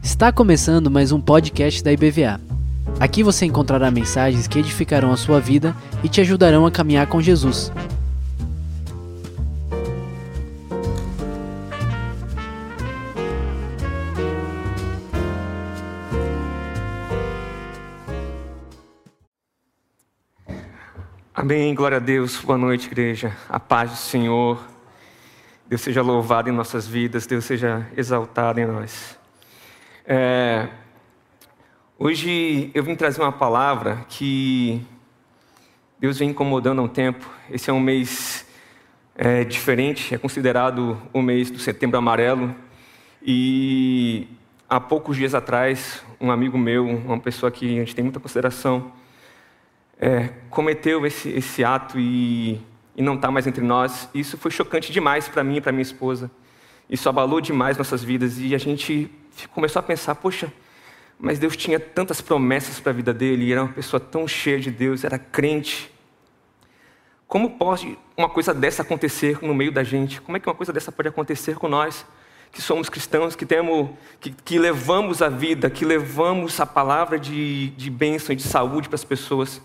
Está começando mais um podcast da IBVA. Aqui você encontrará mensagens que edificarão a sua vida e te ajudarão a caminhar com Jesus. Amém, glória a Deus, boa noite, igreja. A paz do Senhor. Deus seja louvado em nossas vidas, Deus seja exaltado em nós. É, hoje eu vim trazer uma palavra que Deus vem incomodando há um tempo. Esse é um mês é, diferente, é considerado o mês do Setembro Amarelo. E há poucos dias atrás, um amigo meu, uma pessoa que a gente tem muita consideração, é, cometeu esse, esse ato e, e não está mais entre nós. Isso foi chocante demais para mim e para minha esposa. Isso abalou demais nossas vidas e a gente começou a pensar: poxa, mas Deus tinha tantas promessas para a vida dele, era uma pessoa tão cheia de Deus, era crente. Como pode uma coisa dessa acontecer no meio da gente? Como é que uma coisa dessa pode acontecer com nós, que somos cristãos, que temos, que, que levamos a vida, que levamos a palavra de, de bênção e de saúde para as pessoas?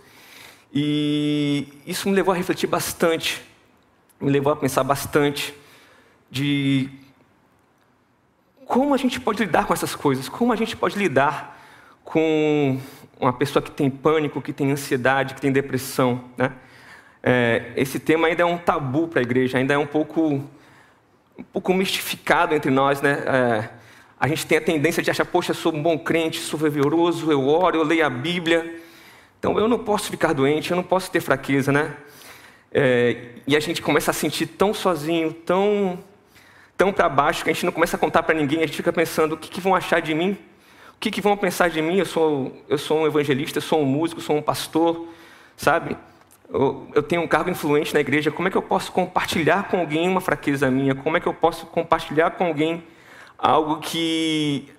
E isso me levou a refletir bastante, me levou a pensar bastante de como a gente pode lidar com essas coisas, como a gente pode lidar com uma pessoa que tem pânico, que tem ansiedade, que tem depressão. Né? É, esse tema ainda é um tabu para a igreja, ainda é um pouco, um pouco mistificado entre nós. Né? É, a gente tem a tendência de achar, poxa, eu sou um bom crente, sou fervoroso, eu oro, eu leio a Bíblia. Então eu não posso ficar doente, eu não posso ter fraqueza, né? É, e a gente começa a sentir tão sozinho, tão, tão para baixo, que a gente não começa a contar para ninguém, a gente fica pensando: o que, que, vão achar de mim? O que, que vão pensar de mim? Eu sou, eu sou um evangelista, eu sou um músico, sou um pastor, sabe? Eu, eu tenho um cargo influente na igreja, como é que eu posso compartilhar com alguém uma fraqueza minha? Como é que eu posso compartilhar com alguém algo que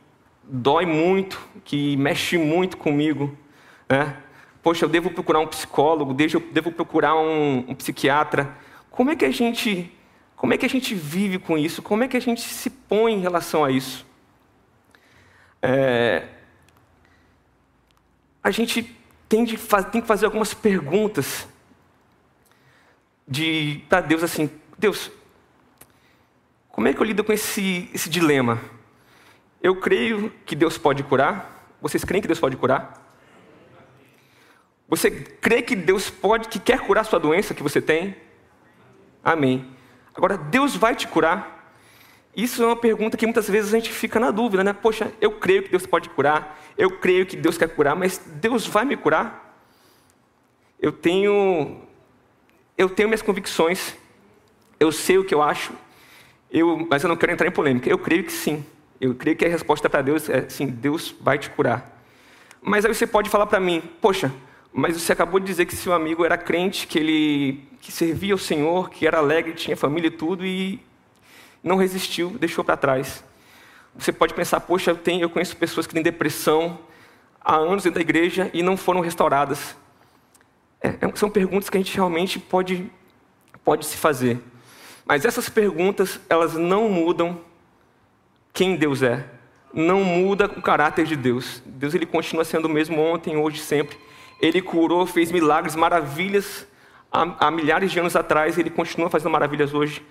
dói muito, que mexe muito comigo, né? Poxa, eu devo procurar um psicólogo, devo procurar um, um psiquiatra. Como é que a gente, como é que a gente vive com isso? Como é que a gente se põe em relação a isso? É, a gente tem, de, tem que fazer algumas perguntas de para Deus assim, Deus, como é que eu lido com esse, esse dilema? Eu creio que Deus pode curar. Vocês creem que Deus pode curar? Você crê que Deus pode, que quer curar sua doença que você tem? Amém. Agora, Deus vai te curar? Isso é uma pergunta que muitas vezes a gente fica na dúvida, né? Poxa, eu creio que Deus pode curar, eu creio que Deus quer curar, mas Deus vai me curar? Eu tenho, eu tenho minhas convicções, eu sei o que eu acho, eu, mas eu não quero entrar em polêmica. Eu creio que sim. Eu creio que a resposta para Deus é sim, Deus vai te curar. Mas aí você pode falar para mim, poxa, mas você acabou de dizer que seu amigo era crente, que ele que servia ao Senhor, que era alegre, tinha família e tudo, e não resistiu, deixou para trás. Você pode pensar, poxa, eu, tenho, eu conheço pessoas que têm depressão há anos dentro da igreja e não foram restauradas. É, é são perguntas que a gente realmente pode, pode se fazer. Mas essas perguntas, elas não mudam quem Deus é. Não muda o caráter de Deus. Deus ele continua sendo o mesmo ontem, hoje, sempre. Ele curou, fez milagres, maravilhas há, há milhares de anos atrás, ele continua fazendo maravilhas hoje.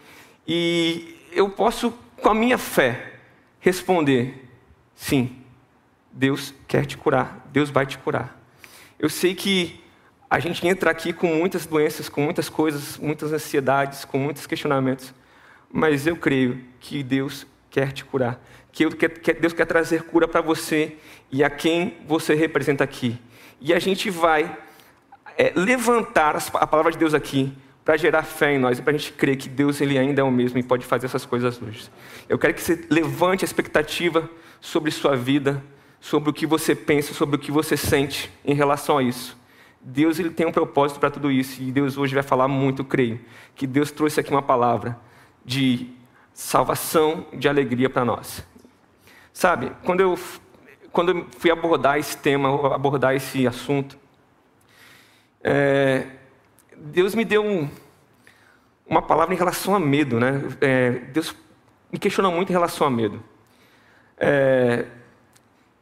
E eu posso, com a minha fé, responder: sim, Deus quer te curar, Deus vai te curar. Eu sei que a gente entra aqui com muitas doenças, com muitas coisas, muitas ansiedades, com muitos questionamentos, mas eu creio que Deus quer te curar, que Deus quer trazer cura para você e a quem você representa aqui. E a gente vai é, levantar a palavra de Deus aqui para gerar fé em nós e para a gente crer que Deus ele ainda é o mesmo e pode fazer essas coisas hoje. Eu quero que você levante a expectativa sobre sua vida, sobre o que você pensa, sobre o que você sente em relação a isso. Deus ele tem um propósito para tudo isso e Deus hoje vai falar muito, creio, que Deus trouxe aqui uma palavra de salvação, de alegria para nós. Sabe, quando eu quando eu fui abordar esse tema, abordar esse assunto, é, Deus me deu um, uma palavra em relação a medo, né? É, Deus me questiona muito em relação a medo. É,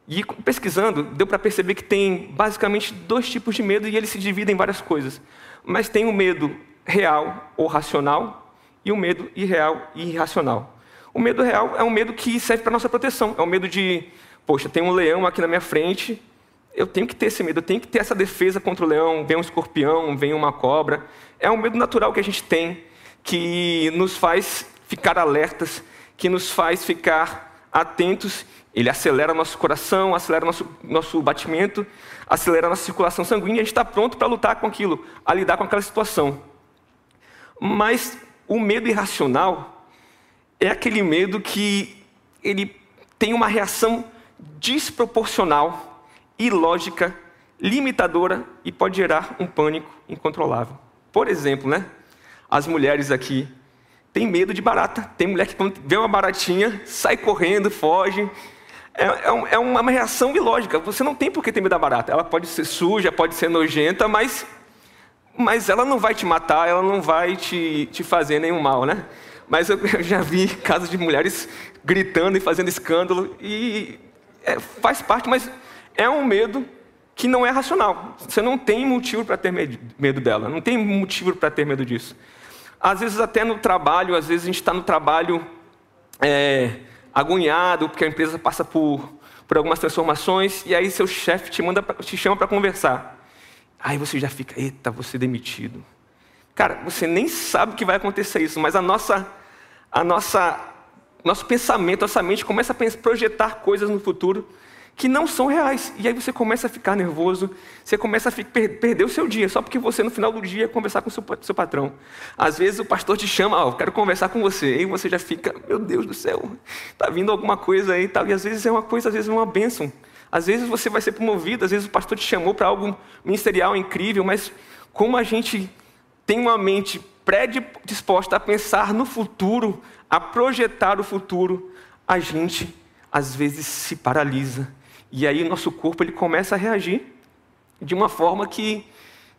e pesquisando, deu para perceber que tem basicamente dois tipos de medo e eles se dividem em várias coisas. Mas tem o medo real ou racional e o medo irreal e irracional. O medo real é um medo que serve para nossa proteção. É o medo de, poxa, tem um leão aqui na minha frente, eu tenho que ter esse medo, eu tenho que ter essa defesa contra o leão, vem um escorpião, vem uma cobra. É um medo natural que a gente tem, que nos faz ficar alertas, que nos faz ficar atentos. Ele acelera nosso coração, acelera nosso, nosso batimento, acelera nossa circulação sanguínea, a gente está pronto para lutar com aquilo, a lidar com aquela situação. Mas o medo irracional é aquele medo que ele tem uma reação desproporcional ilógica, limitadora e pode gerar um pânico incontrolável. Por exemplo, né? As mulheres aqui têm medo de barata. Tem mulher que quando vê uma baratinha, sai correndo, foge. É, é, é uma reação ilógica. Você não tem por que ter medo da barata. Ela pode ser suja, pode ser nojenta, mas, mas ela não vai te matar, ela não vai te, te fazer nenhum mal, né? Mas eu, eu já vi casos de mulheres gritando e fazendo escândalo e é, faz parte, mas é um medo que não é racional. Você não tem motivo para ter medo dela, não tem motivo para ter medo disso. Às vezes, até no trabalho, às vezes a gente está no trabalho é, agoniado, porque a empresa passa por, por algumas transformações, e aí seu chefe te, manda, te chama para conversar. Aí você já fica, eita, ser demitido. Cara, você nem sabe que vai acontecer isso, mas a nossa, a nossa, nosso pensamento, nossa mente começa a projetar coisas no futuro que não são reais. E aí você começa a ficar nervoso, você começa a per perder o seu dia, só porque você no final do dia conversar com o seu, seu patrão. Às vezes o pastor te chama, ó, oh, quero conversar com você, e você já fica, meu Deus do céu, tá vindo alguma coisa aí e tal. E às vezes é uma coisa, às vezes é uma bênção. Às vezes você vai ser promovido, às vezes o pastor te chamou para algo ministerial incrível, mas como a gente tem uma mente predisposta a pensar no futuro, a projetar o futuro, a gente às vezes se paralisa e aí o nosso corpo ele começa a reagir de uma forma que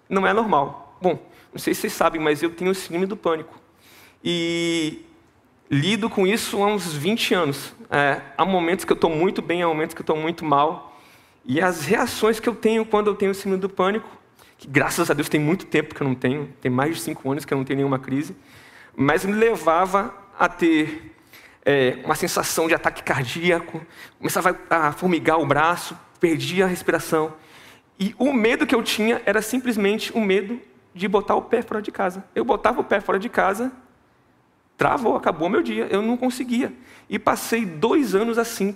não é normal. Bom, não sei se vocês sabem, mas eu tenho o síndrome do pânico. E lido com isso há uns 20 anos. É, há momentos que eu estou muito bem, há momentos que eu estou muito mal. E as reações que eu tenho quando eu tenho o síndrome do pânico, que graças a Deus tem muito tempo que eu não tenho, tem mais de 5 anos que eu não tenho nenhuma crise, mas me levava a ter é, uma sensação de ataque cardíaco, começava a formigar o braço, perdia a respiração. E o medo que eu tinha era simplesmente o medo de botar o pé fora de casa. Eu botava o pé fora de casa, travou, acabou meu dia, eu não conseguia. E passei dois anos assim,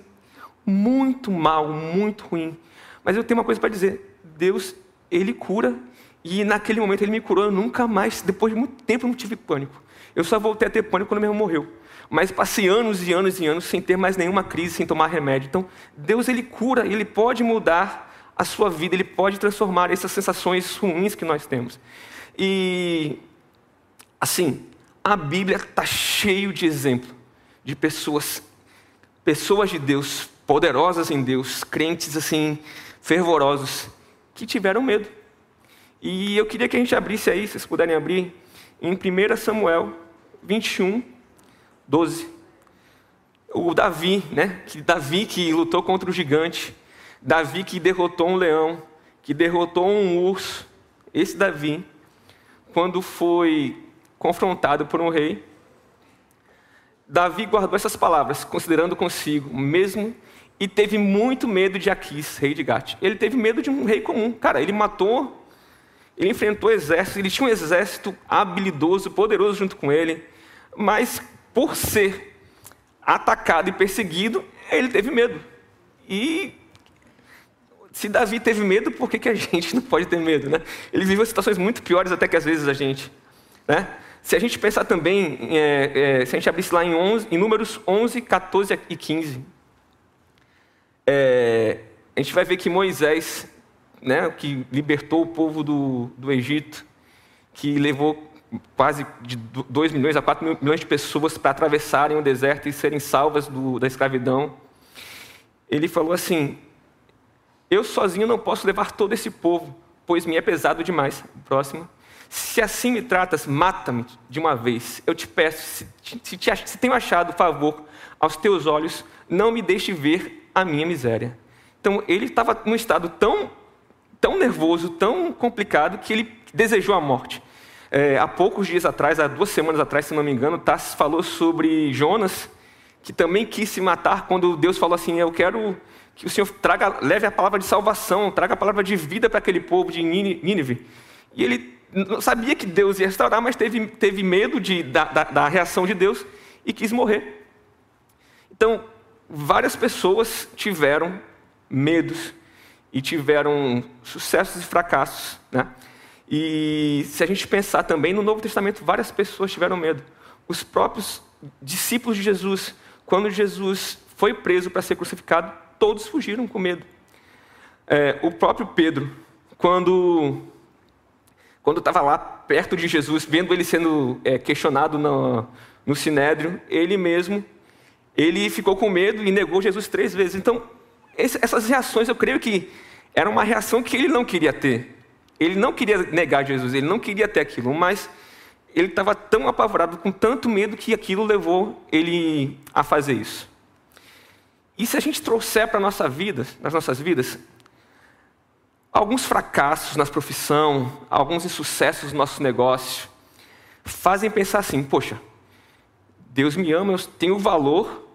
muito mal, muito ruim. Mas eu tenho uma coisa para dizer: Deus, Ele cura. E naquele momento Ele me curou, eu nunca mais, depois de muito tempo, não tive pânico. Eu só voltei a ter pânico quando meu irmão morreu mas passei anos e anos e anos sem ter mais nenhuma crise, sem tomar remédio. Então, Deus ele cura, ele pode mudar a sua vida, ele pode transformar essas sensações ruins que nós temos. E assim, a Bíblia está cheio de exemplo de pessoas, pessoas de Deus, poderosas em Deus, crentes assim, fervorosos, que tiveram medo. E eu queria que a gente abrisse aí, se vocês puderem abrir, em 1 Samuel 21, 12. O Davi, né? Davi que lutou contra o gigante, Davi que derrotou um leão, que derrotou um urso. Esse Davi, quando foi confrontado por um rei, Davi guardou essas palavras, considerando consigo mesmo, e teve muito medo de Aquis, rei de Gate. Ele teve medo de um rei comum. Cara, ele matou, ele enfrentou exército, ele tinha um exército habilidoso, poderoso junto com ele, mas por ser atacado e perseguido, ele teve medo. E se Davi teve medo, por que, que a gente não pode ter medo? Né? Ele viveu situações muito piores até que às vezes a gente. Né? Se a gente pensar também, é, é, se a gente abrisse lá em, 11, em números 11, 14 e 15, é, a gente vai ver que Moisés, né, que libertou o povo do, do Egito, que levou quase de 2 milhões a 4 milhões de pessoas para atravessarem o deserto e serem salvas do, da escravidão. Ele falou assim: Eu sozinho não posso levar todo esse povo, pois me é pesado demais. Próximo. Se assim me tratas, mata-me de uma vez. Eu te peço, se, se, te, se tenho achado favor aos teus olhos, não me deixe ver a minha miséria. Então ele estava num estado tão, tão nervoso, tão complicado, que ele desejou a morte. É, há poucos dias atrás, há duas semanas atrás, se não me engano, Tassis falou sobre Jonas, que também quis se matar quando Deus falou assim: Eu quero que o Senhor traga, leve a palavra de salvação, traga a palavra de vida para aquele povo de Nínive. E ele sabia que Deus ia restaurar, mas teve, teve medo de, da, da, da reação de Deus e quis morrer. Então, várias pessoas tiveram medos e tiveram sucessos e fracassos. Né? E se a gente pensar também no Novo Testamento, várias pessoas tiveram medo. Os próprios discípulos de Jesus, quando Jesus foi preso para ser crucificado, todos fugiram com medo. É, o próprio Pedro, quando quando estava lá perto de Jesus, vendo ele sendo é, questionado no, no Sinédrio, ele mesmo ele ficou com medo e negou Jesus três vezes. Então essas reações, eu creio que era uma reação que ele não queria ter. Ele não queria negar Jesus, ele não queria ter aquilo, mas ele estava tão apavorado, com tanto medo, que aquilo levou ele a fazer isso. E se a gente trouxer para nossa vida, nas nossas vidas, alguns fracassos na profissão, alguns insucessos no nosso negócio, fazem pensar assim: poxa, Deus me ama, eu tenho valor,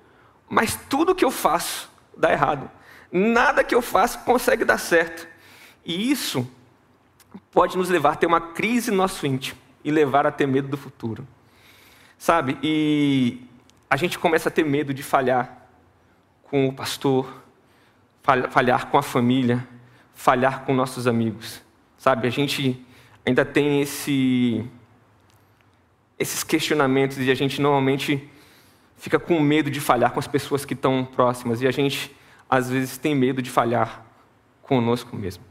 mas tudo que eu faço dá errado. Nada que eu faço consegue dar certo. E isso pode nos levar a ter uma crise no nosso íntimo e levar a ter medo do futuro. Sabe? E a gente começa a ter medo de falhar com o pastor, falhar com a família, falhar com nossos amigos. Sabe? A gente ainda tem esse esses questionamentos e a gente normalmente fica com medo de falhar com as pessoas que estão próximas e a gente às vezes tem medo de falhar conosco mesmo.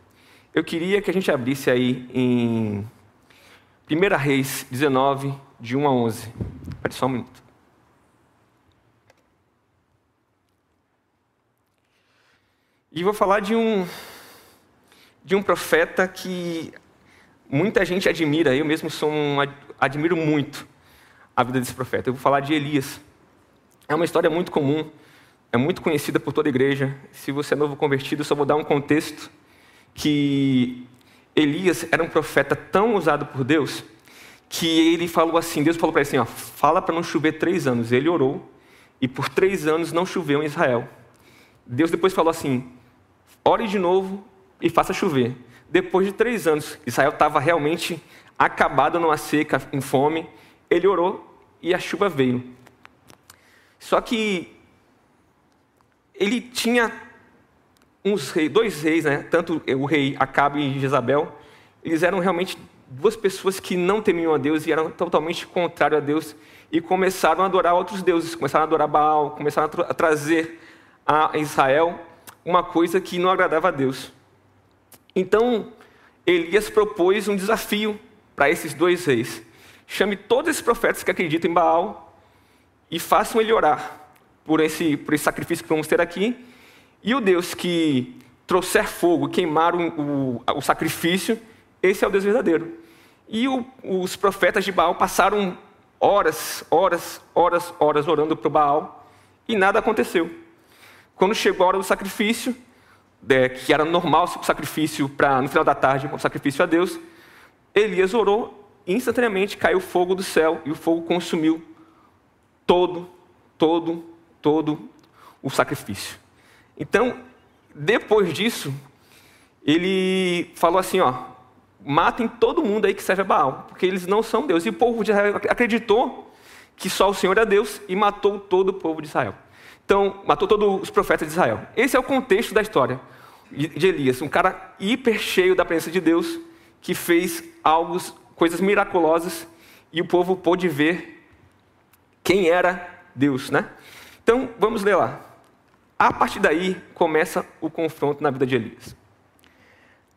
Eu queria que a gente abrisse aí em 1 Reis 19, de 1 a 11. Espera só um minuto. E vou falar de um, de um profeta que muita gente admira, eu mesmo sou um, admiro muito a vida desse profeta. Eu vou falar de Elias. É uma história muito comum é muito conhecida por toda a igreja. Se você é novo convertido, só vou dar um contexto que Elias era um profeta tão usado por Deus que ele falou assim, Deus falou para ele assim, ó, fala para não chover três anos. Ele orou e por três anos não choveu em Israel. Deus depois falou assim, ore de novo e faça chover. Depois de três anos, Israel estava realmente acabado numa seca, em fome. Ele orou e a chuva veio. Só que ele tinha uns reis, dois reis, né? tanto o rei Acabe e Jezabel, eles eram realmente duas pessoas que não temiam a Deus e eram totalmente contrários a Deus e começaram a adorar outros deuses, começaram a adorar Baal, começaram a, tra a trazer a Israel uma coisa que não agradava a Deus. Então, Elias propôs um desafio para esses dois reis. Chame todos esses profetas que acreditam em Baal e façam ele orar por esse, por esse sacrifício que vamos ter aqui. E o Deus que trouxer fogo, queimar o, o, o sacrifício, esse é o Deus verdadeiro. E o, os profetas de Baal passaram horas, horas, horas, horas orando para Baal e nada aconteceu. Quando chegou a hora do sacrifício, é, que era normal o sacrifício para no final da tarde, o sacrifício a Deus, Elias orou e instantaneamente caiu fogo do céu e o fogo consumiu todo, todo todo o sacrifício. Então, depois disso, ele falou assim, ó, matem todo mundo aí que serve a Baal, porque eles não são Deus. E o povo de Israel acreditou que só o Senhor é Deus e matou todo o povo de Israel. Então, matou todos os profetas de Israel. Esse é o contexto da história de Elias, um cara hiper cheio da presença de Deus, que fez algo, coisas miraculosas, e o povo pôde ver quem era Deus, né? Então, vamos ler lá. A partir daí começa o confronto na vida de Elias.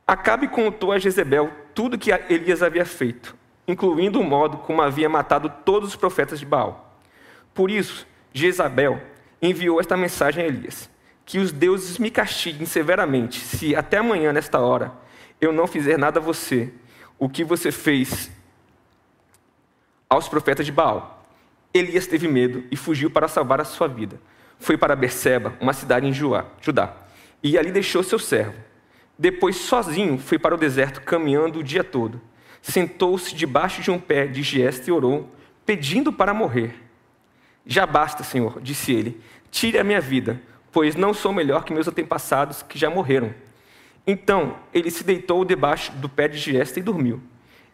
Acabe contou a Jezebel tudo que Elias havia feito, incluindo o modo como havia matado todos os profetas de Baal. Por isso, Jezabel enviou esta mensagem a Elias: Que os deuses me castiguem severamente, se até amanhã, nesta hora, eu não fizer nada a você, o que você fez aos profetas de Baal. Elias teve medo e fugiu para salvar a sua vida. Foi para Berseba, uma cidade em Judá, e ali deixou seu servo. Depois, sozinho, foi para o deserto, caminhando o dia todo. Sentou-se debaixo de um pé de giesta e orou, pedindo para morrer. Já basta, Senhor, disse ele, tire a minha vida, pois não sou melhor que meus antepassados que já morreram. Então ele se deitou debaixo do pé de giesta e dormiu.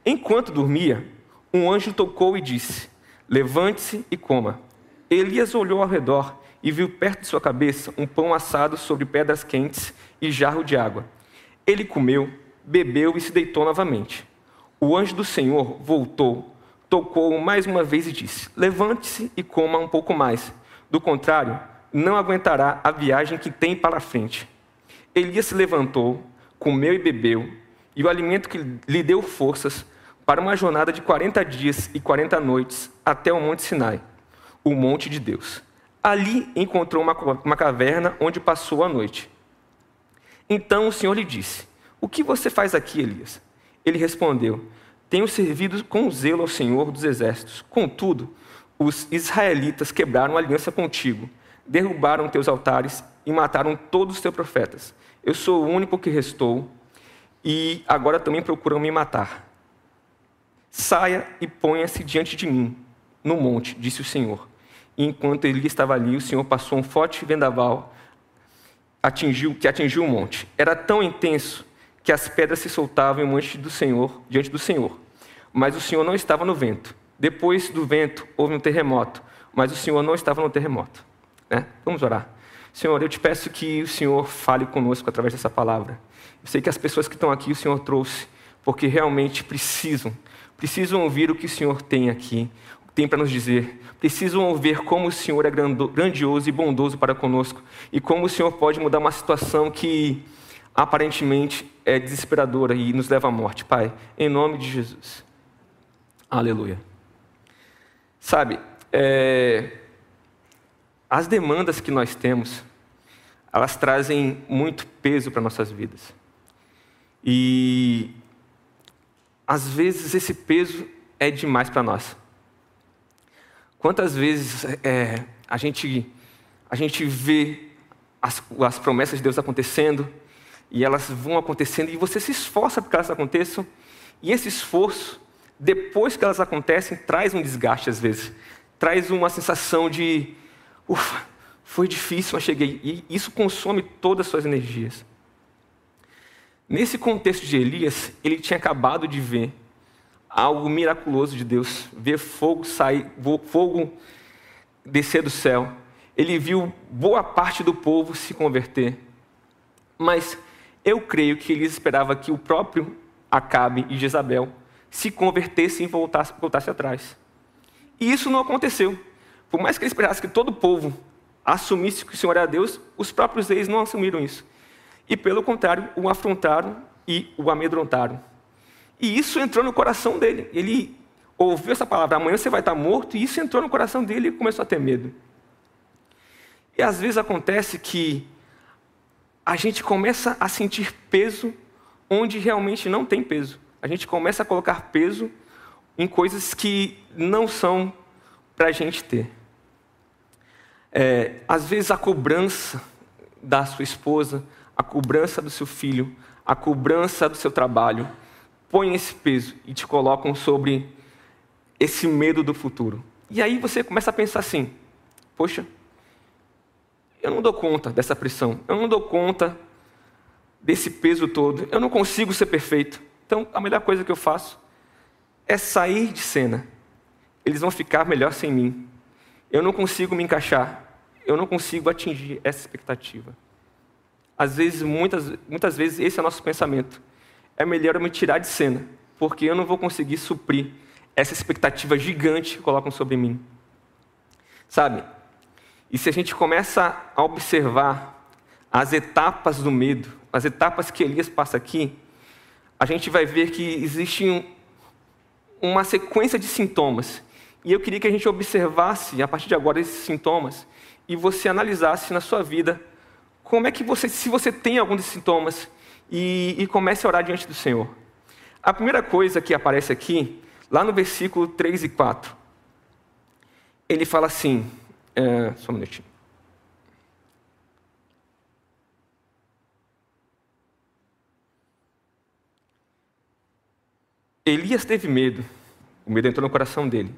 Enquanto dormia, um anjo tocou e disse: Levante-se e coma. Elias olhou ao redor e viu perto de sua cabeça um pão assado sobre pedras quentes e jarro de água. Ele comeu, bebeu e se deitou novamente. O anjo do Senhor voltou, tocou mais uma vez e disse: Levante-se e coma um pouco mais. Do contrário, não aguentará a viagem que tem para frente. Elias se levantou, comeu e bebeu, e o alimento que lhe deu forças para uma jornada de 40 dias e 40 noites até o Monte Sinai, o monte de Deus. Ali encontrou uma, uma caverna onde passou a noite. Então o Senhor lhe disse: O que você faz aqui, Elias? Ele respondeu: Tenho servido com zelo ao Senhor dos exércitos. Contudo, os israelitas quebraram aliança contigo, derrubaram teus altares e mataram todos os teus profetas. Eu sou o único que restou e agora também procuram me matar. Saia e ponha-se diante de mim, no monte, disse o Senhor. E enquanto ele estava ali, o Senhor passou um forte vendaval atingiu, que atingiu o monte. Era tão intenso que as pedras se soltavam diante do Senhor, diante do Senhor. Mas o Senhor não estava no vento. Depois do vento houve um terremoto, mas o Senhor não estava no terremoto. Né? Vamos orar. Senhor, eu te peço que o Senhor fale conosco através dessa palavra. Eu sei que as pessoas que estão aqui o Senhor trouxe, porque realmente precisam, precisam ouvir o que o Senhor tem aqui, tem para nos dizer. Precisam ouvir como o Senhor é grandioso e bondoso para conosco e como o Senhor pode mudar uma situação que aparentemente é desesperadora e nos leva à morte. Pai, em nome de Jesus. Aleluia. Sabe, é, as demandas que nós temos, elas trazem muito peso para nossas vidas. E às vezes esse peso é demais para nós. Quantas vezes é, a, gente, a gente vê as, as promessas de Deus acontecendo e elas vão acontecendo e você se esforça para que elas aconteçam e esse esforço, depois que elas acontecem, traz um desgaste às vezes, traz uma sensação de, ufa, foi difícil, mas cheguei. E isso consome todas as suas energias. Nesse contexto de Elias, ele tinha acabado de ver algo miraculoso de Deus, ver fogo sair, fogo descer do céu. Ele viu boa parte do povo se converter. Mas eu creio que ele esperava que o próprio Acabe e Jezabel se convertessem e voltassem, voltassem atrás. E isso não aconteceu. Por mais que ele esperasse que todo o povo assumisse que o Senhor era Deus, os próprios reis não assumiram isso. E, pelo contrário, o afrontaram e o amedrontaram. E isso entrou no coração dele. Ele ouviu essa palavra, amanhã você vai estar morto, e isso entrou no coração dele e começou a ter medo. E às vezes acontece que a gente começa a sentir peso onde realmente não tem peso. A gente começa a colocar peso em coisas que não são para a gente ter. É, às vezes a cobrança da sua esposa, a cobrança do seu filho, a cobrança do seu trabalho, põem esse peso e te colocam sobre esse medo do futuro. E aí você começa a pensar assim: poxa, eu não dou conta dessa pressão, eu não dou conta desse peso todo, eu não consigo ser perfeito. Então a melhor coisa que eu faço é sair de cena. Eles vão ficar melhor sem mim. Eu não consigo me encaixar, eu não consigo atingir essa expectativa. Às vezes, muitas, muitas vezes, esse é o nosso pensamento é melhor eu me tirar de cena, porque eu não vou conseguir suprir essa expectativa gigante que colocam sobre mim. Sabe? E se a gente começa a observar as etapas do medo, as etapas que Elias passa aqui, a gente vai ver que existe uma sequência de sintomas. E eu queria que a gente observasse, a partir de agora, esses sintomas e você analisasse na sua vida como é que você, se você tem algum desses sintomas, e, e comece a orar diante do Senhor. A primeira coisa que aparece aqui, lá no versículo 3 e 4, ele fala assim, é, só um minutinho. Elias teve medo, o medo entrou no coração dele,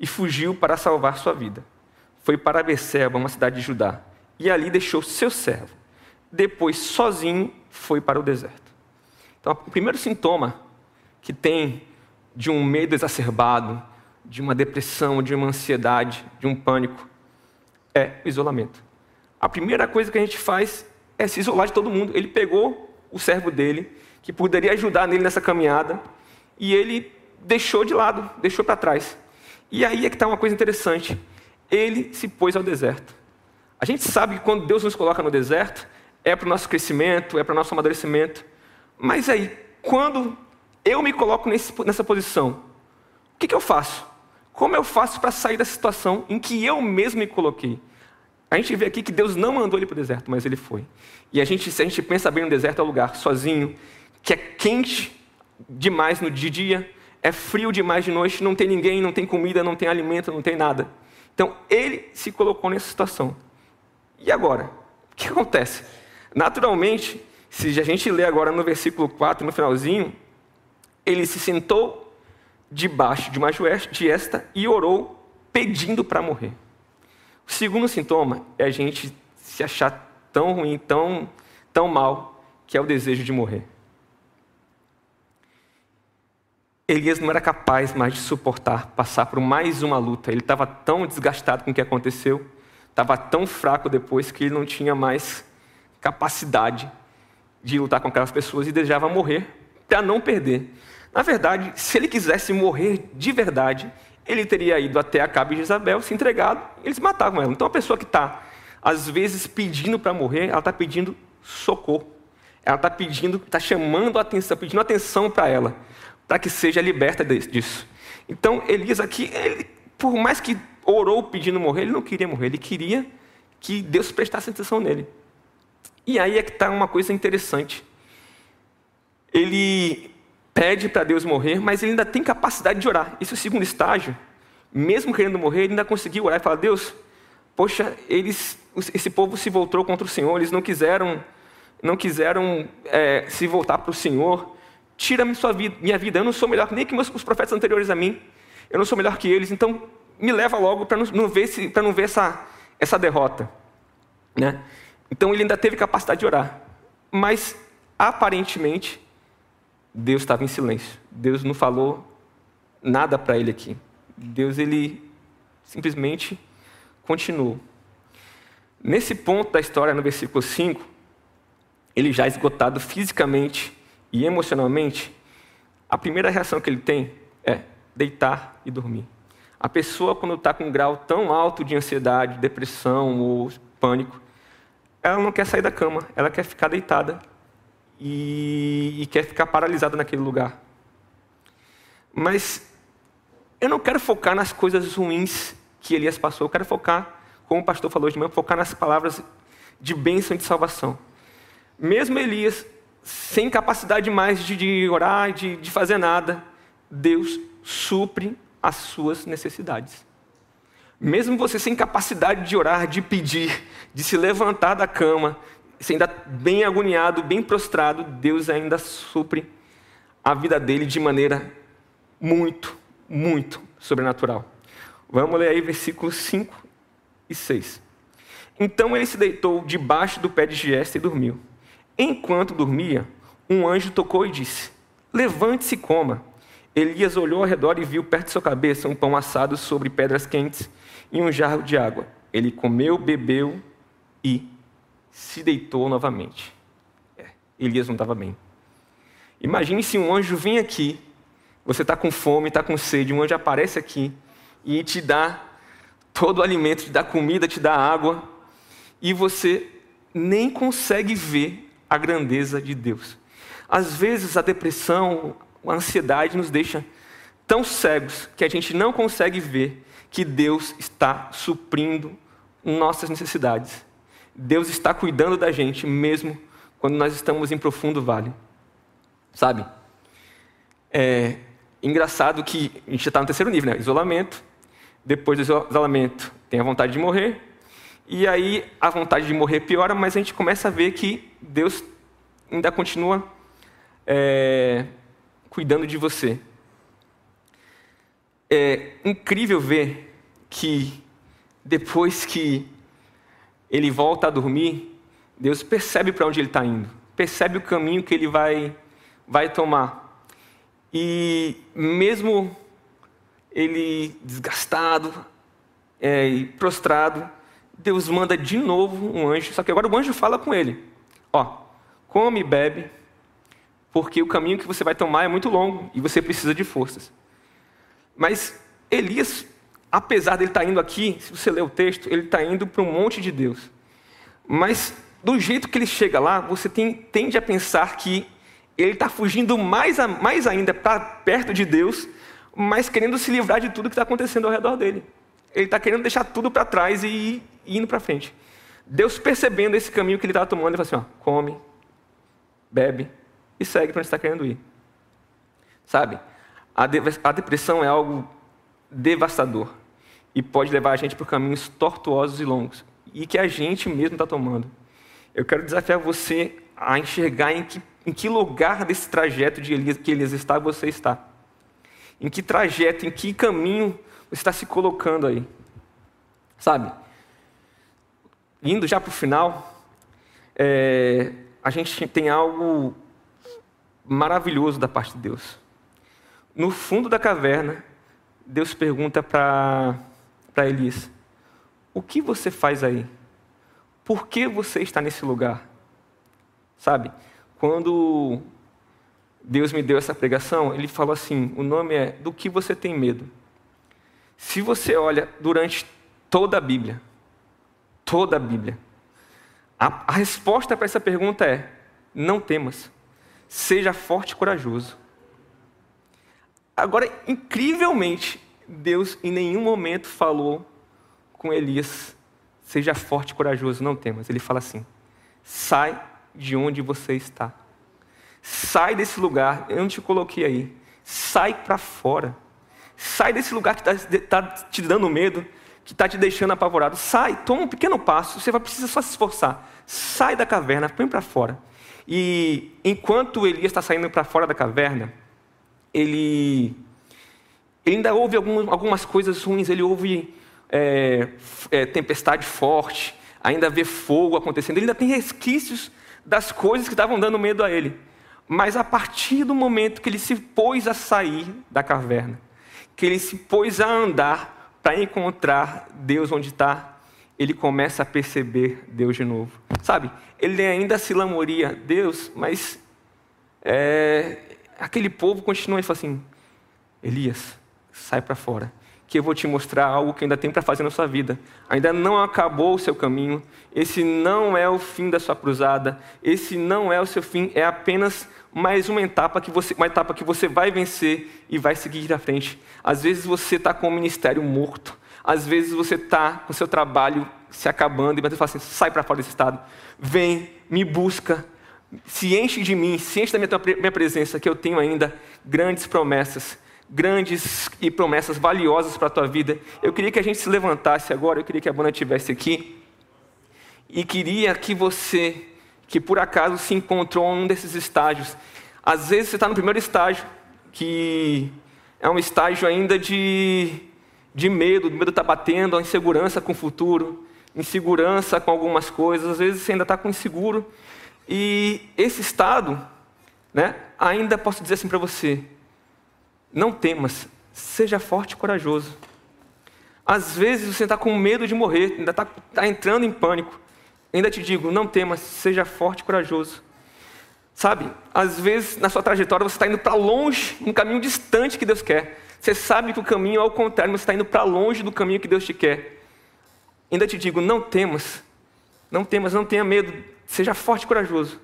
e fugiu para salvar sua vida. Foi para Beceba, uma cidade de Judá, e ali deixou seu servo. Depois, sozinho, foi para o deserto. Então, o primeiro sintoma que tem de um medo exacerbado, de uma depressão, de uma ansiedade, de um pânico, é o isolamento. A primeira coisa que a gente faz é se isolar de todo mundo. Ele pegou o servo dele, que poderia ajudar nele nessa caminhada, e ele deixou de lado, deixou para trás. E aí é que está uma coisa interessante. Ele se pôs ao deserto. A gente sabe que quando Deus nos coloca no deserto, é para o nosso crescimento, é para o nosso amadurecimento. Mas aí, quando eu me coloco nesse, nessa posição, o que, que eu faço? Como eu faço para sair da situação em que eu mesmo me coloquei? A gente vê aqui que Deus não mandou ele para o deserto, mas ele foi. E a gente, se a gente pensa bem no deserto, é um lugar sozinho, que é quente, demais no dia, é frio demais de noite, não tem ninguém, não tem comida, não tem alimento, não tem nada. Então ele se colocou nessa situação. E agora? O que acontece? Naturalmente, se a gente ler agora no versículo 4, no finalzinho, ele se sentou debaixo de uma giesta e orou pedindo para morrer. O segundo sintoma é a gente se achar tão ruim, tão, tão mal, que é o desejo de morrer. Elias não era capaz mais de suportar passar por mais uma luta. Ele estava tão desgastado com o que aconteceu, estava tão fraco depois que ele não tinha mais capacidade de lutar com aquelas pessoas e desejava morrer para não perder. Na verdade, se ele quisesse morrer de verdade, ele teria ido até a Cabe de Isabel, se entregado, e eles matavam ela. Então, a pessoa que está, às vezes, pedindo para morrer, ela está pedindo socorro. Ela está pedindo, está chamando a atenção, pedindo atenção para ela para que seja liberta disso. Então, Elias aqui, ele, por mais que orou pedindo morrer, ele não queria morrer, ele queria que Deus prestasse atenção nele. E aí é que está uma coisa interessante. Ele pede para Deus morrer, mas ele ainda tem capacidade de orar. Esse é o segundo estágio. Mesmo querendo morrer, ele ainda conseguiu orar e falar: Deus, poxa, eles, esse povo se voltou contra o Senhor, eles não quiseram, não quiseram é, se voltar para o Senhor tira-me sua vida, minha vida. Eu não sou melhor nem que os profetas anteriores a mim. Eu não sou melhor que eles. Então, me leva logo para não, ver, se, não ver essa, essa derrota. Né? Então, ele ainda teve capacidade de orar. Mas, aparentemente, Deus estava em silêncio. Deus não falou nada para ele aqui. Deus, ele simplesmente continuou. Nesse ponto da história, no versículo 5, ele já esgotado fisicamente, e emocionalmente, a primeira reação que ele tem é deitar e dormir. A pessoa, quando está com um grau tão alto de ansiedade, depressão ou pânico, ela não quer sair da cama, ela quer ficar deitada e, e quer ficar paralisada naquele lugar. Mas eu não quero focar nas coisas ruins que Elias passou, eu quero focar, como o pastor falou de manhã, focar nas palavras de bênção e de salvação. Mesmo Elias sem capacidade mais de, de orar, de, de fazer nada, Deus supre as suas necessidades. Mesmo você sem capacidade de orar, de pedir, de se levantar da cama, se ainda bem agoniado, bem prostrado, Deus ainda supre a vida dele de maneira muito, muito sobrenatural. Vamos ler aí versículos 5 e 6. Então ele se deitou debaixo do pé de Giesta e dormiu. Enquanto dormia, um anjo tocou e disse: Levante-se e coma. Elias olhou ao redor e viu perto de sua cabeça um pão assado sobre pedras quentes e um jarro de água. Ele comeu, bebeu e se deitou novamente. É, Elias não estava bem. Imagine se um anjo vem aqui, você está com fome, está com sede, um anjo aparece aqui e te dá todo o alimento, te dá comida, te dá água, e você nem consegue ver a grandeza de Deus. Às vezes a depressão, a ansiedade nos deixa tão cegos que a gente não consegue ver que Deus está suprindo nossas necessidades. Deus está cuidando da gente mesmo quando nós estamos em profundo vale. Sabe? É, engraçado que a gente já está no terceiro nível, né? Isolamento. Depois do isolamento, tem a vontade de morrer. E aí a vontade de morrer piora, mas a gente começa a ver que Deus ainda continua é, cuidando de você. É incrível ver que depois que ele volta a dormir, Deus percebe para onde ele está indo, percebe o caminho que ele vai, vai tomar. E mesmo ele desgastado é, e prostrado, Deus manda de novo um anjo, só que agora o anjo fala com ele: Ó, come e bebe, porque o caminho que você vai tomar é muito longo e você precisa de forças. Mas Elias apesar dele estar tá indo aqui, se você ler o texto, ele está indo para um monte de Deus. Mas do jeito que ele chega lá, você tem, tende a pensar que ele está fugindo mais, a, mais ainda para perto de Deus, mas querendo se livrar de tudo que está acontecendo ao redor dele. Ele está querendo deixar tudo para trás e, ir, indo para frente. Deus percebendo esse caminho que ele estava tomando, ele fala assim: ó, come, bebe e segue para onde está querendo ir. Sabe? A, de, a depressão é algo devastador e pode levar a gente por caminhos tortuosos e longos e que a gente mesmo está tomando. Eu quero desafiar você a enxergar em que, em que lugar desse trajeto de Elias, que Elias está, você está. Em que trajeto, em que caminho você está se colocando aí. Sabe? Indo já para o final, é, a gente tem algo maravilhoso da parte de Deus. No fundo da caverna, Deus pergunta para Elias: O que você faz aí? Por que você está nesse lugar? Sabe, quando Deus me deu essa pregação, ele falou assim: o nome é Do que você tem medo? Se você olha durante toda a Bíblia, toda a Bíblia, a, a resposta para essa pergunta é: não temas, seja forte e corajoso. Agora, incrivelmente, Deus em nenhum momento falou com Elias: seja forte e corajoso, não temas. Ele fala assim: sai de onde você está. Sai desse lugar, eu não te coloquei aí. Sai para fora. Sai desse lugar que está tá te dando medo, que está te deixando apavorado. Sai, toma um pequeno passo, você vai precisar só se esforçar. Sai da caverna, põe para fora. E enquanto Elias está saindo para fora da caverna, ele, ele ainda ouve algumas coisas ruins, ele ouve é, é, tempestade forte, ainda vê fogo acontecendo, ele ainda tem resquícios das coisas que estavam dando medo a ele. Mas a partir do momento que ele se pôs a sair da caverna, que ele se pôs a andar para encontrar Deus onde está, ele começa a perceber Deus de novo. Sabe? Ele ainda se lamoria, Deus, mas é, aquele povo continua e fala assim: Elias, sai para fora, que eu vou te mostrar algo que ainda tem para fazer na sua vida. Ainda não acabou o seu caminho, esse não é o fim da sua cruzada, esse não é o seu fim, é apenas mais uma etapa que você, uma etapa que você vai vencer e vai seguir à frente. Às vezes você está com o ministério morto, às vezes você está com seu trabalho se acabando e você fala assim: sai para fora desse estado, vem, me busca, se enche de mim, se enche da minha, minha presença, que eu tenho ainda grandes promessas, grandes e promessas valiosas para a tua vida. Eu queria que a gente se levantasse agora, eu queria que a banda estivesse aqui, e queria que você, que por acaso se encontrou em um desses estágios, às vezes você está no primeiro estágio, que é um estágio ainda de, de medo, o medo está batendo, a insegurança com o futuro, insegurança com algumas coisas, às vezes você ainda está com inseguro, e esse estado, né, ainda posso dizer assim para você: não temas, seja forte e corajoso. Às vezes você está com medo de morrer, ainda está tá entrando em pânico. Ainda te digo, não temas, seja forte e corajoso. Sabe, às vezes na sua trajetória você está indo para longe, um caminho distante que Deus quer. Você sabe que o caminho é ao contrário, mas está indo para longe do caminho que Deus te quer. Ainda te digo, não temas, não temas, não tenha medo, Seja forte e corajoso.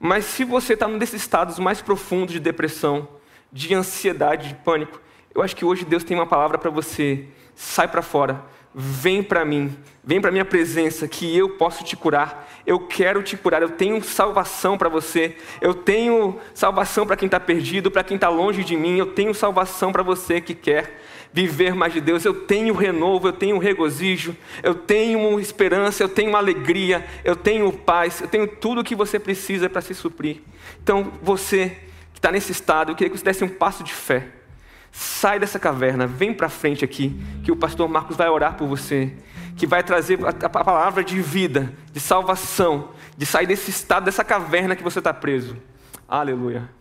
Mas se você está num desses estados mais profundos de depressão, de ansiedade, de pânico, eu acho que hoje Deus tem uma palavra para você. Sai para fora. Vem para mim, vem para minha presença, que eu posso te curar. Eu quero te curar. Eu tenho salvação para você. Eu tenho salvação para quem está perdido, para quem está longe de mim. Eu tenho salvação para você que quer viver mais de Deus. Eu tenho renovo, eu tenho regozijo, eu tenho esperança, eu tenho alegria, eu tenho paz, eu tenho tudo o que você precisa para se suprir. Então, você que está nesse estado, eu queria que você desse um passo de fé. Sai dessa caverna, vem para frente aqui, que o pastor Marcos vai orar por você, que vai trazer a palavra de vida, de salvação, de sair desse estado, dessa caverna que você está preso. Aleluia.